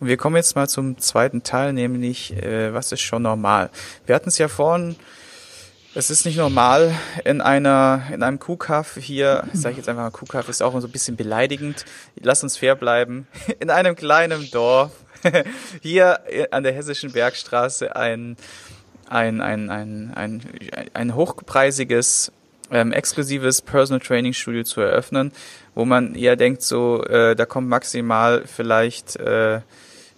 Und wir kommen jetzt mal zum zweiten Teil, nämlich äh, was ist schon normal? Wir hatten es ja vorhin, es ist nicht normal in einer in einem Kuhkaff hier, sage ich jetzt einfach mal Kuhkaff, ist auch so ein bisschen beleidigend. Lass uns fair bleiben. In einem kleinen Dorf hier an der hessischen Bergstraße ein ein ein ein ein, ein hochpreisiges ähm, exklusives Personal Training Studio zu eröffnen, wo man eher denkt, so, äh, da kommt maximal vielleicht, äh,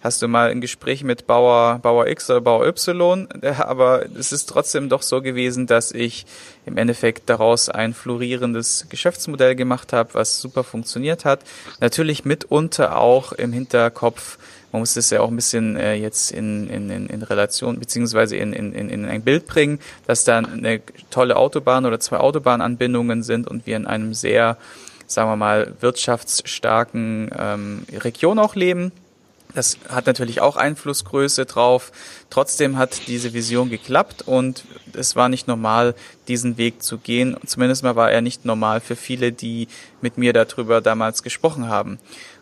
hast du mal ein Gespräch mit Bauer, Bauer X oder Bauer Y, aber es ist trotzdem doch so gewesen, dass ich im Endeffekt daraus ein florierendes Geschäftsmodell gemacht habe, was super funktioniert hat. Natürlich mitunter auch im Hinterkopf, man muss das ja auch ein bisschen äh, jetzt in, in, in, in Relation beziehungsweise in, in, in ein Bild bringen, dass da eine tolle Autobahn oder zwei Autobahnanbindungen sind und wir in einem sehr, sagen wir mal, wirtschaftsstarken ähm, Region auch leben. Das hat natürlich auch Einflussgröße drauf. Trotzdem hat diese Vision geklappt und es war nicht normal, diesen Weg zu gehen. Zumindest mal war er nicht normal für viele, die mit mir darüber damals gesprochen haben.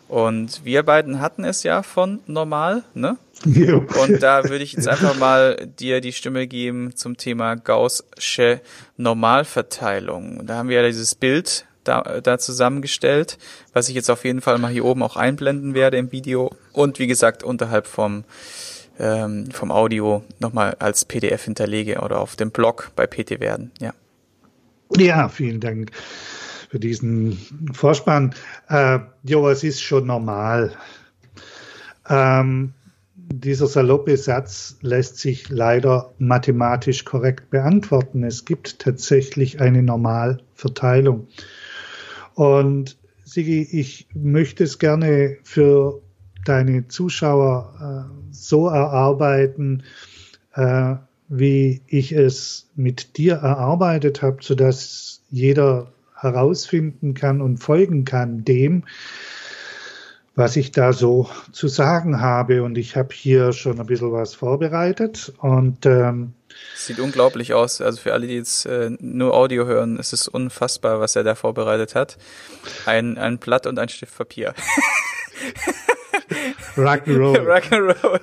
Und wir beiden hatten es ja von normal, ne? Und da würde ich jetzt einfach mal dir die Stimme geben zum Thema Gaußsche Normalverteilung. Da haben wir ja dieses Bild da, da zusammengestellt, was ich jetzt auf jeden Fall mal hier oben auch einblenden werde im Video und wie gesagt unterhalb vom ähm, vom Audio nochmal als PDF hinterlege oder auf dem Blog bei PT werden. Ja. Ja, vielen Dank für diesen Vorspann. Äh, jo, es ist schon normal. Ähm, dieser saloppe Satz lässt sich leider mathematisch korrekt beantworten. Es gibt tatsächlich eine Normalverteilung. Und Sigi, ich möchte es gerne für deine Zuschauer äh, so erarbeiten, äh, wie ich es mit dir erarbeitet habe, sodass jeder herausfinden kann und folgen kann dem, was ich da so zu sagen habe. Und ich habe hier schon ein bisschen was vorbereitet und ähm, Sieht unglaublich aus. Also für alle, die jetzt äh, nur Audio hören, ist es unfassbar, was er da vorbereitet hat. Ein, ein Blatt und ein Stift Papier. Rock'n'Roll. Rock'n'Roll.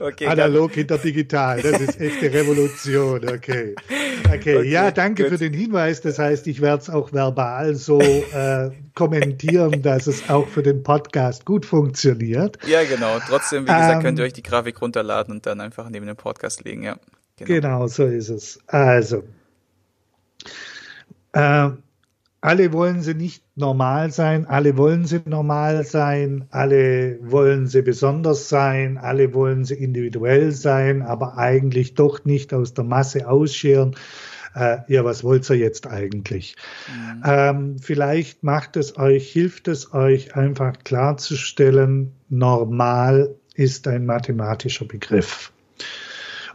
Okay, Analog hinter digital. Das ist echte Revolution. Okay. Okay. okay ja, danke gut. für den Hinweis. Das heißt, ich werde es auch verbal so äh, kommentieren, dass es auch für den Podcast gut funktioniert. Ja, genau. Trotzdem, wie gesagt, ähm, könnt ihr euch die Grafik runterladen und dann einfach neben dem Podcast legen. Ja. Genau, genau so ist es. Also. Äh, alle wollen sie nicht normal sein, alle wollen sie normal sein, alle wollen sie besonders sein, alle wollen sie individuell sein, aber eigentlich doch nicht aus der Masse ausscheren. Äh, ja, was wollt ihr jetzt eigentlich? Mhm. Ähm, vielleicht macht es euch, hilft es euch einfach klarzustellen, normal ist ein mathematischer Begriff.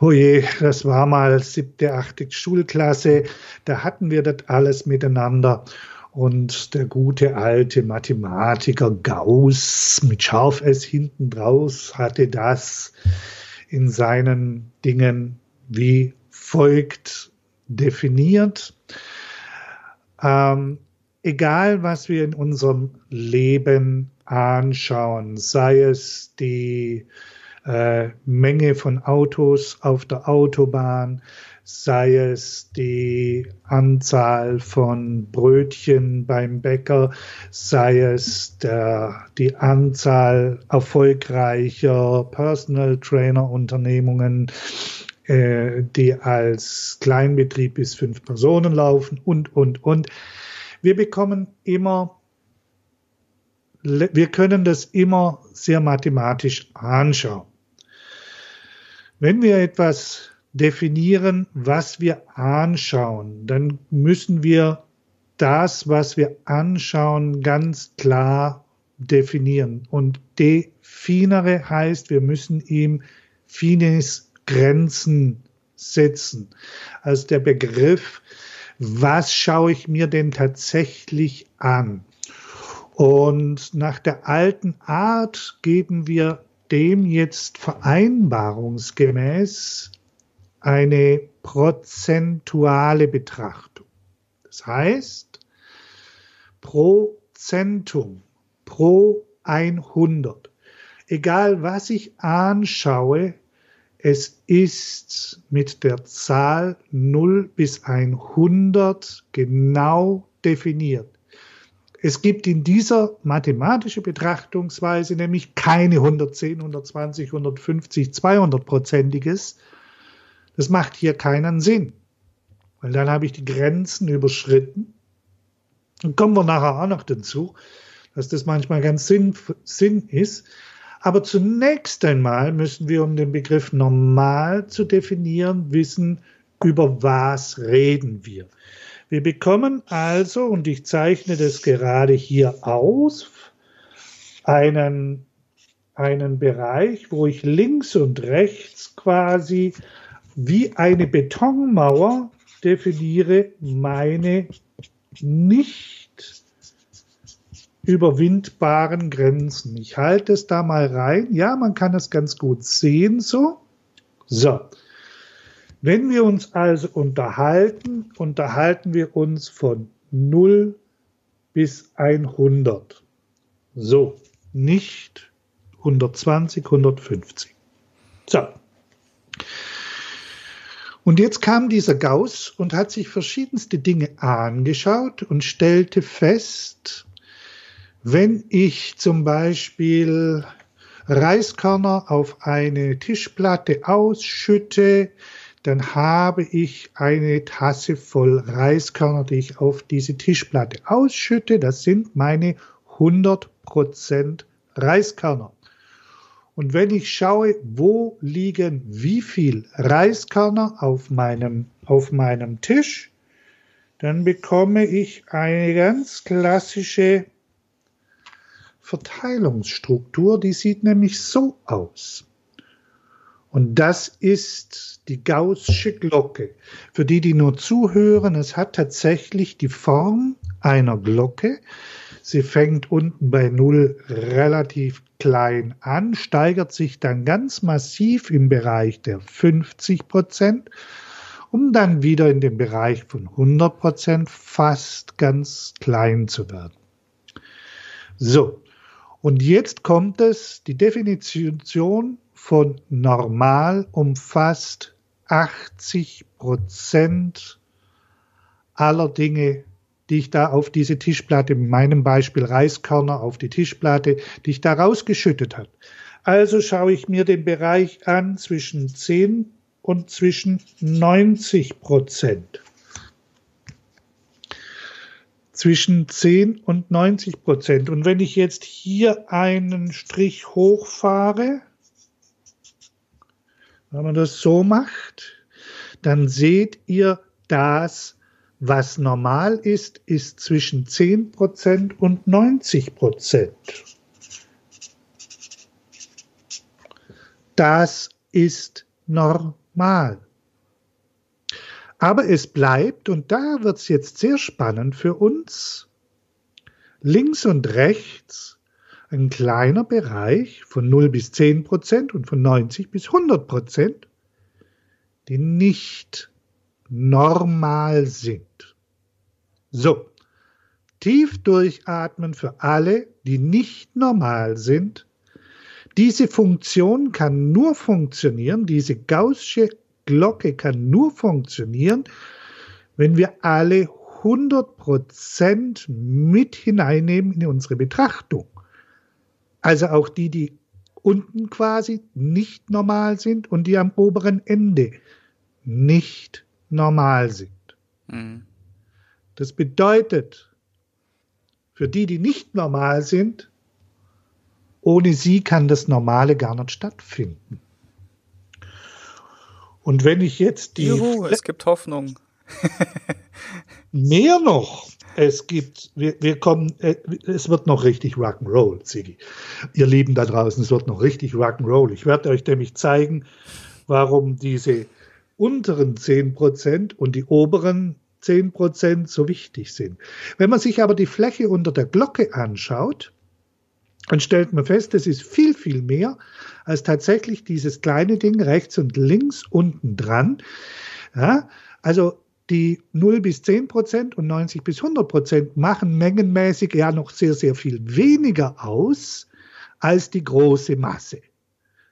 Oh je, das war mal siebte, achte Schulklasse. Da hatten wir das alles miteinander. Und der gute alte Mathematiker Gauss mit Scharf S hinten draus hatte das in seinen Dingen wie folgt definiert. Ähm, egal, was wir in unserem Leben anschauen, sei es die äh, Menge von Autos auf der Autobahn, sei es die Anzahl von Brötchen beim Bäcker, sei es der, die Anzahl erfolgreicher Personal Trainer Unternehmungen, äh, die als Kleinbetrieb bis fünf Personen laufen und, und, und. Wir bekommen immer wir können das immer sehr mathematisch anschauen. Wenn wir etwas definieren, was wir anschauen, dann müssen wir das, was wir anschauen, ganz klar definieren. Und definere heißt, wir müssen ihm Finis Grenzen setzen. Also der Begriff, was schaue ich mir denn tatsächlich an? Und nach der alten Art geben wir dem jetzt vereinbarungsgemäß eine prozentuale Betrachtung. Das heißt, pro Zentum, pro 100 Egal was ich anschaue, es ist mit der Zahl 0 bis 100 genau definiert. Es gibt in dieser mathematischen Betrachtungsweise nämlich keine 110, 120, 150, 200-prozentiges. Das macht hier keinen Sinn, weil dann habe ich die Grenzen überschritten. Und kommen wir nachher auch noch dazu, dass das manchmal ganz Sinn, Sinn ist. Aber zunächst einmal müssen wir, um den Begriff normal zu definieren, wissen, über was reden wir. Wir bekommen also, und ich zeichne das gerade hier aus, einen, einen Bereich, wo ich links und rechts quasi wie eine Betonmauer definiere meine nicht überwindbaren Grenzen. Ich halte es da mal rein. Ja, man kann es ganz gut sehen so. So. Wenn wir uns also unterhalten, unterhalten wir uns von 0 bis 100. So, nicht 120, 150. So. Und jetzt kam dieser Gauss und hat sich verschiedenste Dinge angeschaut und stellte fest, wenn ich zum Beispiel Reiskörner auf eine Tischplatte ausschütte, dann habe ich eine Tasse voll Reiskörner, die ich auf diese Tischplatte ausschütte. Das sind meine 100% Reiskörner. Und wenn ich schaue, wo liegen wie viel Reiskörner auf meinem, auf meinem Tisch, dann bekomme ich eine ganz klassische Verteilungsstruktur, die sieht nämlich so aus. Und das ist die Gaußsche Glocke. Für die, die nur zuhören, es hat tatsächlich die Form einer Glocke. Sie fängt unten bei Null relativ klein an, steigert sich dann ganz massiv im Bereich der 50 Prozent, um dann wieder in den Bereich von 100 Prozent fast ganz klein zu werden. So. Und jetzt kommt es, die Definition von normal umfasst 80 Prozent aller Dinge, die ich da auf diese Tischplatte, in meinem Beispiel Reiskörner auf die Tischplatte, die ich da rausgeschüttet habe. Also schaue ich mir den Bereich an zwischen 10 und zwischen 90 Prozent. Zwischen 10 und 90 Prozent. Und wenn ich jetzt hier einen Strich hochfahre, wenn man das so macht, dann seht ihr, das, was normal ist, ist zwischen 10% und 90%. Das ist normal. Aber es bleibt, und da wird es jetzt sehr spannend für uns, links und rechts ein kleiner Bereich von 0 bis 10 Prozent und von 90 bis 100 Prozent, die nicht normal sind. So, tief durchatmen für alle, die nicht normal sind. Diese Funktion kann nur funktionieren, diese gaußsche Glocke kann nur funktionieren, wenn wir alle 100% mit hineinnehmen in unsere Betrachtung. Also auch die, die unten quasi nicht normal sind und die am oberen Ende nicht normal sind. Mhm. Das bedeutet, für die, die nicht normal sind, ohne sie kann das Normale gar nicht stattfinden. Und wenn ich jetzt die. Juhu, es gibt Hoffnung. mehr noch es gibt, wir, wir kommen, äh, es wird noch richtig Rock'n'Roll, Ziggy. Ihr Lieben da draußen, es wird noch richtig Rock'n'Roll. Ich werde euch nämlich zeigen, warum diese unteren 10% und die oberen 10% so wichtig sind. Wenn man sich aber die Fläche unter der Glocke anschaut, dann stellt man fest, es ist viel, viel mehr als tatsächlich dieses kleine Ding rechts und links unten dran. Ja, also die 0 bis 10 Prozent und 90 bis 100 Prozent machen mengenmäßig ja noch sehr, sehr viel weniger aus als die große Masse.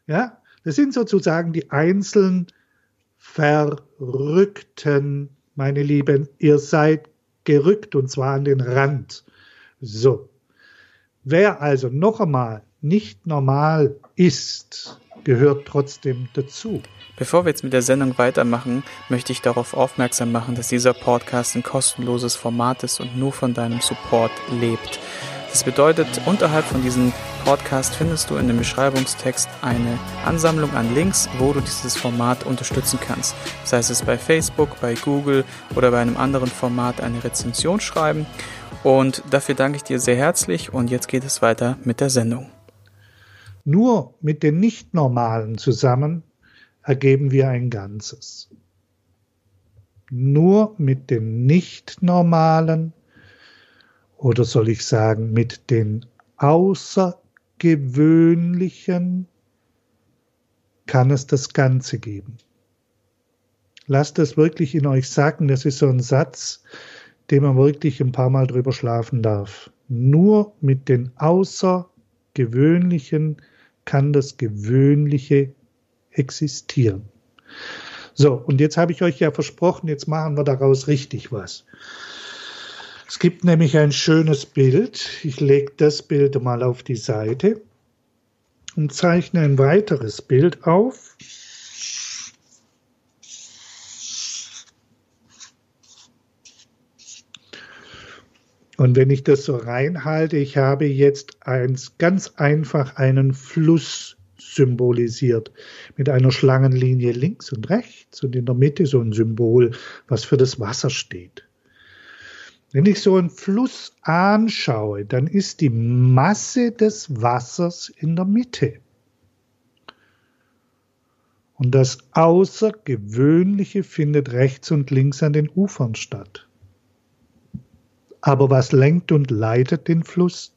Ja, das sind sozusagen die einzelnen Verrückten, meine Lieben. Ihr seid gerückt und zwar an den Rand. So. Wer also noch einmal nicht normal ist, gehört trotzdem dazu. Bevor wir jetzt mit der Sendung weitermachen, möchte ich darauf aufmerksam machen, dass dieser Podcast ein kostenloses Format ist und nur von deinem Support lebt. Das bedeutet, unterhalb von diesem Podcast findest du in dem Beschreibungstext eine Ansammlung an Links, wo du dieses Format unterstützen kannst. Sei es bei Facebook, bei Google oder bei einem anderen Format eine Rezension schreiben. Und dafür danke ich dir sehr herzlich und jetzt geht es weiter mit der Sendung. Nur mit den Nicht-Normalen zusammen ergeben wir ein Ganzes. Nur mit den Nicht-Normalen oder soll ich sagen, mit den Außergewöhnlichen kann es das Ganze geben. Lasst es wirklich in euch sacken. Das ist so ein Satz, den man wirklich ein paar Mal drüber schlafen darf. Nur mit den Außergewöhnlichen kann das Gewöhnliche existieren. So, und jetzt habe ich euch ja versprochen, jetzt machen wir daraus richtig was. Es gibt nämlich ein schönes Bild. Ich lege das Bild mal auf die Seite und zeichne ein weiteres Bild auf. Und wenn ich das so reinhalte, ich habe jetzt eins, ganz einfach einen Fluss symbolisiert mit einer Schlangenlinie links und rechts und in der Mitte so ein Symbol, was für das Wasser steht. Wenn ich so einen Fluss anschaue, dann ist die Masse des Wassers in der Mitte. Und das Außergewöhnliche findet rechts und links an den Ufern statt. Aber was lenkt und leitet den Fluss?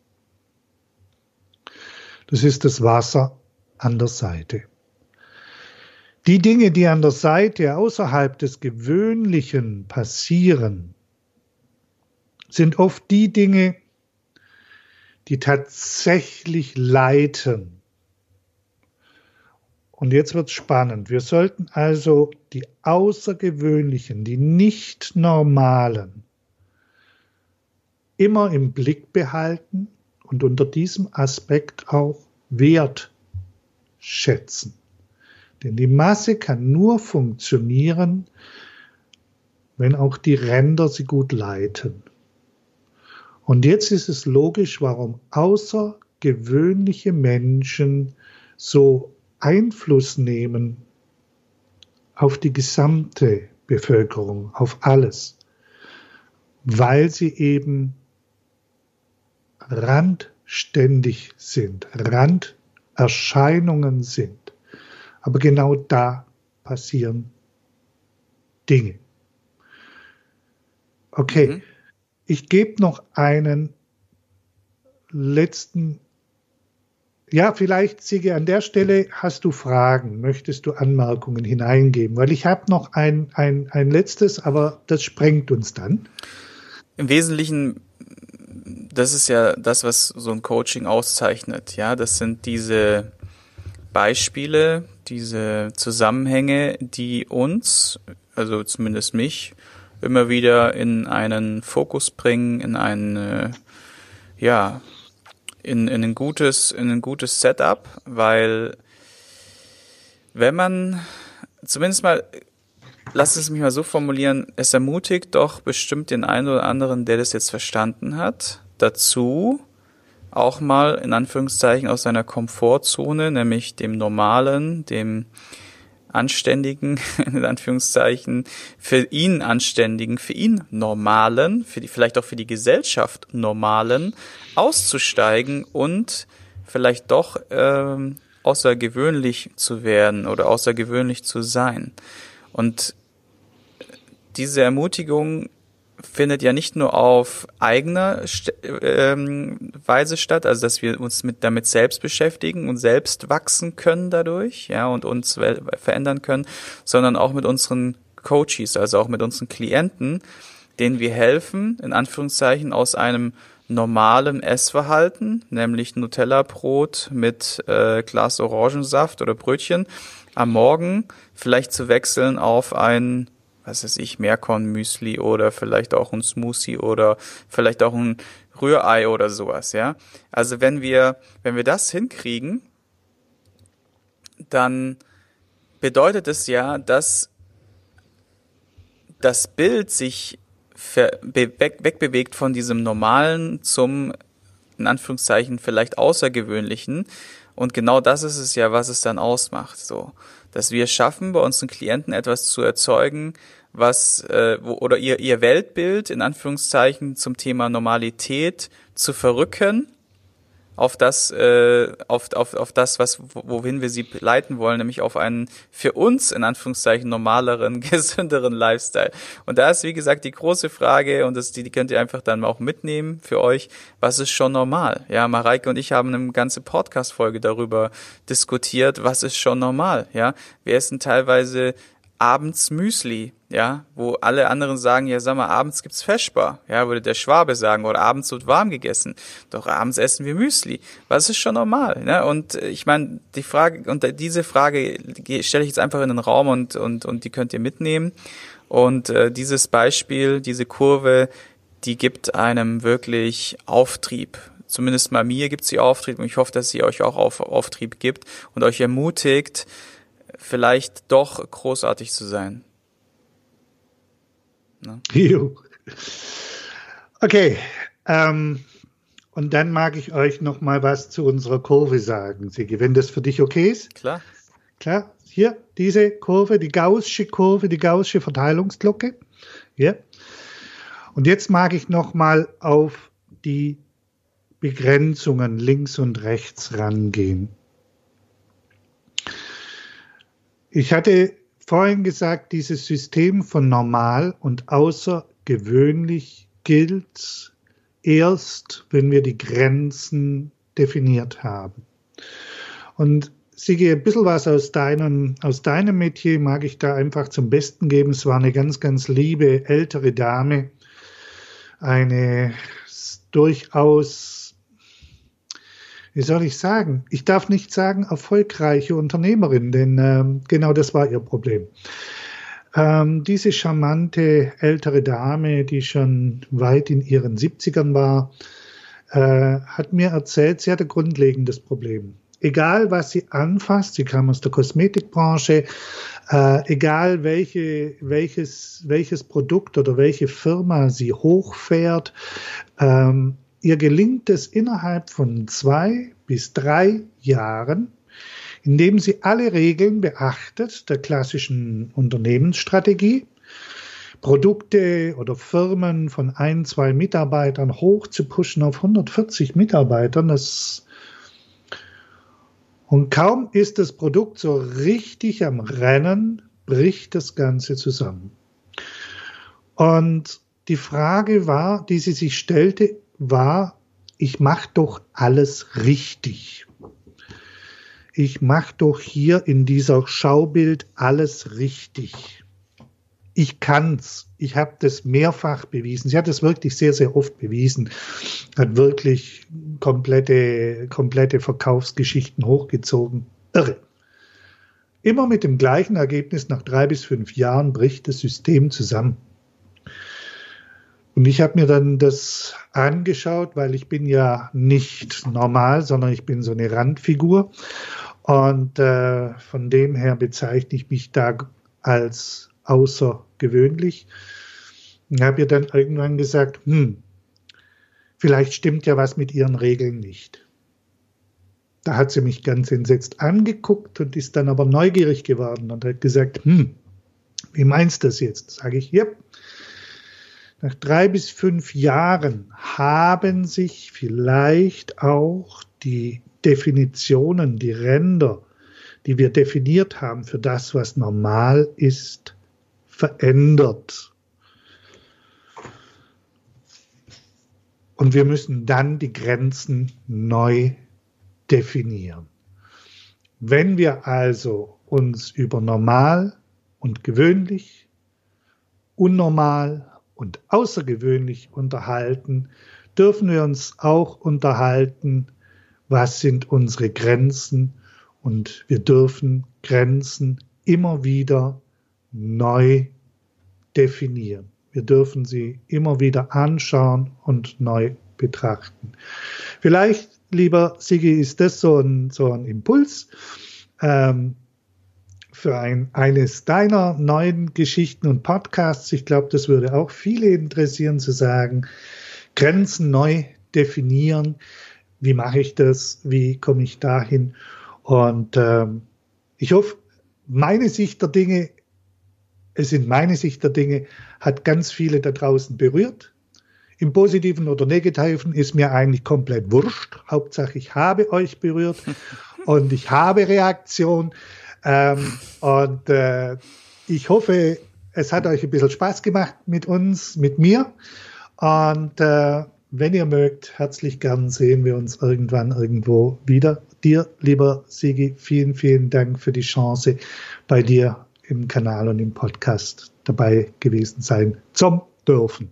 Das ist das Wasser an der Seite. Die Dinge, die an der Seite außerhalb des Gewöhnlichen passieren, sind oft die Dinge, die tatsächlich leiten. Und jetzt wird es spannend. Wir sollten also die außergewöhnlichen, die nicht normalen immer im Blick behalten und unter diesem Aspekt auch wertschätzen. Denn die Masse kann nur funktionieren, wenn auch die Ränder sie gut leiten. Und jetzt ist es logisch, warum außergewöhnliche Menschen so Einfluss nehmen auf die gesamte Bevölkerung, auf alles, weil sie eben randständig sind, Randerscheinungen sind. Aber genau da passieren Dinge. Okay, mhm. Ich gebe noch einen letzten. Ja, vielleicht, Sigi, an der Stelle hast du Fragen, möchtest du Anmerkungen hineingeben? Weil ich habe noch ein, ein, ein letztes, aber das sprengt uns dann. Im Wesentlichen, das ist ja das, was so ein Coaching auszeichnet. Ja, das sind diese Beispiele, diese Zusammenhänge, die uns, also zumindest mich, immer wieder in einen Fokus bringen, in ein, äh, ja, in, in ein gutes, in ein gutes Setup, weil wenn man zumindest mal, lass es mich mal so formulieren, es ermutigt doch bestimmt den einen oder anderen, der das jetzt verstanden hat, dazu, auch mal in Anführungszeichen aus seiner Komfortzone, nämlich dem normalen, dem anständigen, in Anführungszeichen, für ihn anständigen, für ihn normalen, für die, vielleicht auch für die Gesellschaft normalen, auszusteigen und vielleicht doch ähm, außergewöhnlich zu werden oder außergewöhnlich zu sein. Und diese Ermutigung findet ja nicht nur auf eigener ähm, Weise statt, also dass wir uns mit damit selbst beschäftigen und selbst wachsen können dadurch, ja, und uns verändern können, sondern auch mit unseren Coaches, also auch mit unseren Klienten, denen wir helfen, in Anführungszeichen aus einem normalem Essverhalten, nämlich Nutella-Brot mit äh, Glas Orangensaft oder Brötchen, am Morgen vielleicht zu wechseln auf ein, was weiß ich, Meerkorn-Müsli oder vielleicht auch ein Smoothie oder vielleicht auch ein Rührei oder sowas, ja. Also wenn wir, wenn wir das hinkriegen, dann bedeutet es ja, dass das Bild sich wegbewegt von diesem normalen zum, in Anführungszeichen, vielleicht außergewöhnlichen. Und genau das ist es ja, was es dann ausmacht, so. Dass wir schaffen, bei unseren Klienten etwas zu erzeugen, was, äh, wo, oder ihr, ihr Weltbild, in Anführungszeichen, zum Thema Normalität zu verrücken auf das, äh, auf, auf, auf das, was, wohin wir sie leiten wollen, nämlich auf einen für uns in Anführungszeichen normaleren, gesünderen Lifestyle. Und da ist, wie gesagt, die große Frage, und das, die, die könnt ihr einfach dann auch mitnehmen für euch, was ist schon normal? Ja, Mareike und ich haben eine ganze Podcast-Folge darüber diskutiert, was ist schon normal? Ja, wir essen teilweise abends Müsli, ja, wo alle anderen sagen, ja, sag mal, abends gibt's Feschbar, ja, würde der Schwabe sagen, oder abends wird warm gegessen. Doch abends essen wir Müsli. Was ist schon normal, ne? Und äh, ich meine, die Frage, und diese Frage stelle ich jetzt einfach in den Raum und, und, und die könnt ihr mitnehmen. Und äh, dieses Beispiel, diese Kurve, die gibt einem wirklich Auftrieb. Zumindest mal mir gibt sie Auftrieb und ich hoffe, dass sie euch auch auf, Auftrieb gibt und euch ermutigt, vielleicht doch großartig zu sein. Ne? Okay. Ähm, und dann mag ich euch noch mal was zu unserer Kurve sagen, Sigi, wenn das für dich okay ist. Klar. Klar. Hier, diese Kurve, die Gaußsche Kurve, die Gaußsche Verteilungsglocke. Ja. Und jetzt mag ich noch mal auf die Begrenzungen links und rechts rangehen. Ich hatte vorhin gesagt, dieses System von normal und außergewöhnlich gilt erst, wenn wir die Grenzen definiert haben. Und Sigi, ein bisschen was aus deinem, aus deinem Metier mag ich da einfach zum Besten geben. Es war eine ganz, ganz liebe ältere Dame, eine durchaus wie soll ich sagen? Ich darf nicht sagen erfolgreiche Unternehmerin, denn ähm, genau das war ihr Problem. Ähm, diese charmante ältere Dame, die schon weit in ihren 70ern war, äh, hat mir erzählt, sie hatte grundlegendes Problem. Egal, was sie anfasst, sie kam aus der Kosmetikbranche, äh, egal welche, welches, welches Produkt oder welche Firma sie hochfährt, ähm, Ihr gelingt es innerhalb von zwei bis drei Jahren, indem sie alle Regeln beachtet der klassischen Unternehmensstrategie, Produkte oder Firmen von ein, zwei Mitarbeitern hoch zu pushen auf 140 Mitarbeitern. Das und kaum ist das Produkt so richtig am Rennen, bricht das Ganze zusammen. Und die Frage war, die sie sich stellte, war, ich mache doch alles richtig. Ich mache doch hier in dieser Schaubild alles richtig. Ich kann's. Ich habe das mehrfach bewiesen. Sie hat es wirklich sehr, sehr oft bewiesen. Hat wirklich komplette, komplette Verkaufsgeschichten hochgezogen. Irre. Immer mit dem gleichen Ergebnis, nach drei bis fünf Jahren bricht das System zusammen. Und ich habe mir dann das angeschaut, weil ich bin ja nicht normal, sondern ich bin so eine Randfigur. Und äh, von dem her bezeichne ich mich da als außergewöhnlich. Und habe ihr dann irgendwann gesagt, hm, vielleicht stimmt ja was mit ihren Regeln nicht. Da hat sie mich ganz entsetzt angeguckt und ist dann aber neugierig geworden und hat gesagt, hm, wie meinst du das jetzt? Sage ich, yep, nach drei bis fünf Jahren haben sich vielleicht auch die Definitionen, die Ränder, die wir definiert haben für das, was normal ist, verändert. Und wir müssen dann die Grenzen neu definieren. Wenn wir also uns über normal und gewöhnlich, unnormal und außergewöhnlich unterhalten, dürfen wir uns auch unterhalten, was sind unsere Grenzen und wir dürfen Grenzen immer wieder neu definieren. Wir dürfen sie immer wieder anschauen und neu betrachten. Vielleicht, lieber Sigi, ist das so ein, so ein Impuls ähm, für ein, eines deiner neuen Geschichten und Podcasts. Ich glaube, das würde auch viele interessieren zu sagen, Grenzen neu definieren. Wie mache ich das? Wie komme ich dahin? Und ähm, ich hoffe, meine Sicht der Dinge, es sind meine Sicht der Dinge, hat ganz viele da draußen berührt. Im Positiven oder Negativen ist mir eigentlich komplett wurscht. Hauptsache, ich habe euch berührt und ich habe Reaktion. Ähm, und äh, ich hoffe, es hat euch ein bisschen Spaß gemacht mit uns, mit mir. Und äh, wenn ihr mögt, herzlich gern sehen wir uns irgendwann irgendwo wieder. Dir, lieber Sigi, vielen, vielen Dank für die Chance, bei dir im Kanal und im Podcast dabei gewesen sein zum dürfen.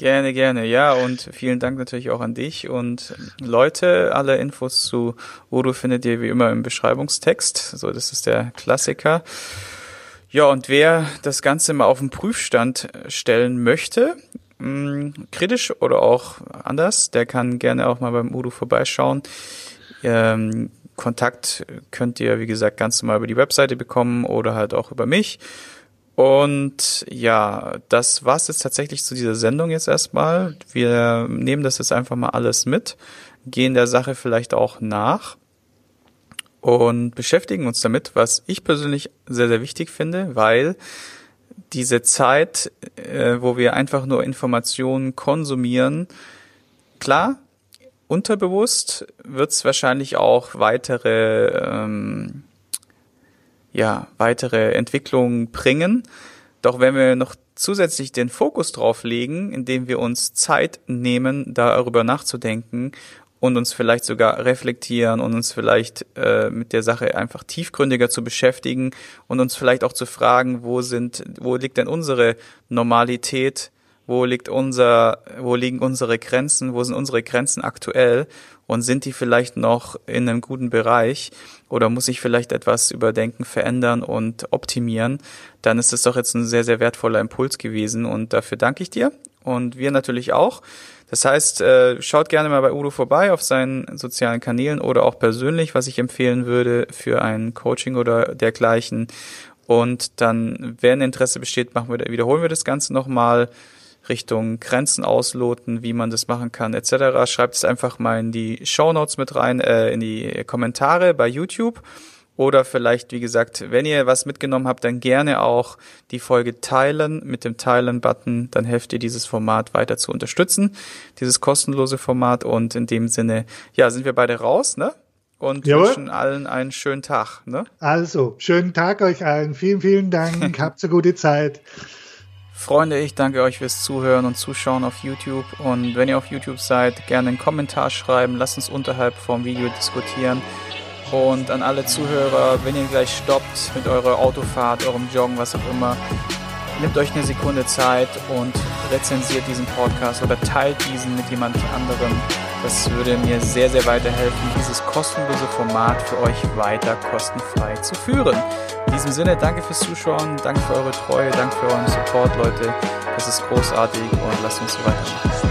Gerne, gerne, ja. Und vielen Dank natürlich auch an dich. Und Leute, alle Infos zu Udo findet ihr wie immer im Beschreibungstext. So, das ist der Klassiker. Ja, und wer das Ganze mal auf den Prüfstand stellen möchte, mh, hm, kritisch oder auch anders, der kann gerne auch mal beim Udo vorbeischauen. Ähm, Kontakt könnt ihr, wie gesagt, ganz normal über die Webseite bekommen oder halt auch über mich. Und ja, das war's jetzt tatsächlich zu dieser Sendung jetzt erstmal. Wir nehmen das jetzt einfach mal alles mit, gehen der Sache vielleicht auch nach und beschäftigen uns damit, was ich persönlich sehr, sehr wichtig finde, weil diese Zeit, äh, wo wir einfach nur Informationen konsumieren, klar, unterbewusst wird's wahrscheinlich auch weitere ähm, ja, weitere Entwicklungen bringen. Doch wenn wir noch zusätzlich den Fokus drauf legen, indem wir uns Zeit nehmen, darüber nachzudenken und uns vielleicht sogar reflektieren und uns vielleicht äh, mit der Sache einfach tiefgründiger zu beschäftigen und uns vielleicht auch zu fragen, wo sind, wo liegt denn unsere Normalität, wo liegt unser, wo liegen unsere Grenzen, wo sind unsere Grenzen aktuell und sind die vielleicht noch in einem guten Bereich oder muss ich vielleicht etwas überdenken, verändern und optimieren, dann ist es doch jetzt ein sehr, sehr wertvoller Impuls gewesen und dafür danke ich dir und wir natürlich auch. Das heißt, äh, schaut gerne mal bei Udo vorbei auf seinen sozialen Kanälen oder auch persönlich, was ich empfehlen würde für ein Coaching oder dergleichen. Und dann, wenn Interesse besteht, machen wir, wiederholen wir das Ganze nochmal. Richtung Grenzen ausloten, wie man das machen kann, etc. Schreibt es einfach mal in die Show Notes mit rein, äh, in die Kommentare bei YouTube. Oder vielleicht, wie gesagt, wenn ihr was mitgenommen habt, dann gerne auch die Folge teilen mit dem Teilen-Button. Dann helft ihr dieses Format weiter zu unterstützen, dieses kostenlose Format. Und in dem Sinne, ja, sind wir beide raus, ne? Und Jawohl. wünschen allen einen schönen Tag, ne? Also, schönen Tag euch allen. Vielen, vielen Dank. Habt eine gute Zeit. Freunde, ich danke euch fürs Zuhören und Zuschauen auf YouTube. Und wenn ihr auf YouTube seid, gerne einen Kommentar schreiben. Lasst uns unterhalb vom Video diskutieren. Und an alle Zuhörer, wenn ihr gleich stoppt mit eurer Autofahrt, eurem Joggen, was auch immer, nehmt euch eine Sekunde Zeit und rezensiert diesen Podcast oder teilt diesen mit jemand anderem. Das würde mir sehr, sehr weiterhelfen, dieses kostenlose Format für euch weiter kostenfrei zu führen. In diesem Sinne, danke fürs Zuschauen, danke für eure Treue, danke für euren Support, Leute. Das ist großartig und lasst uns so weitermachen.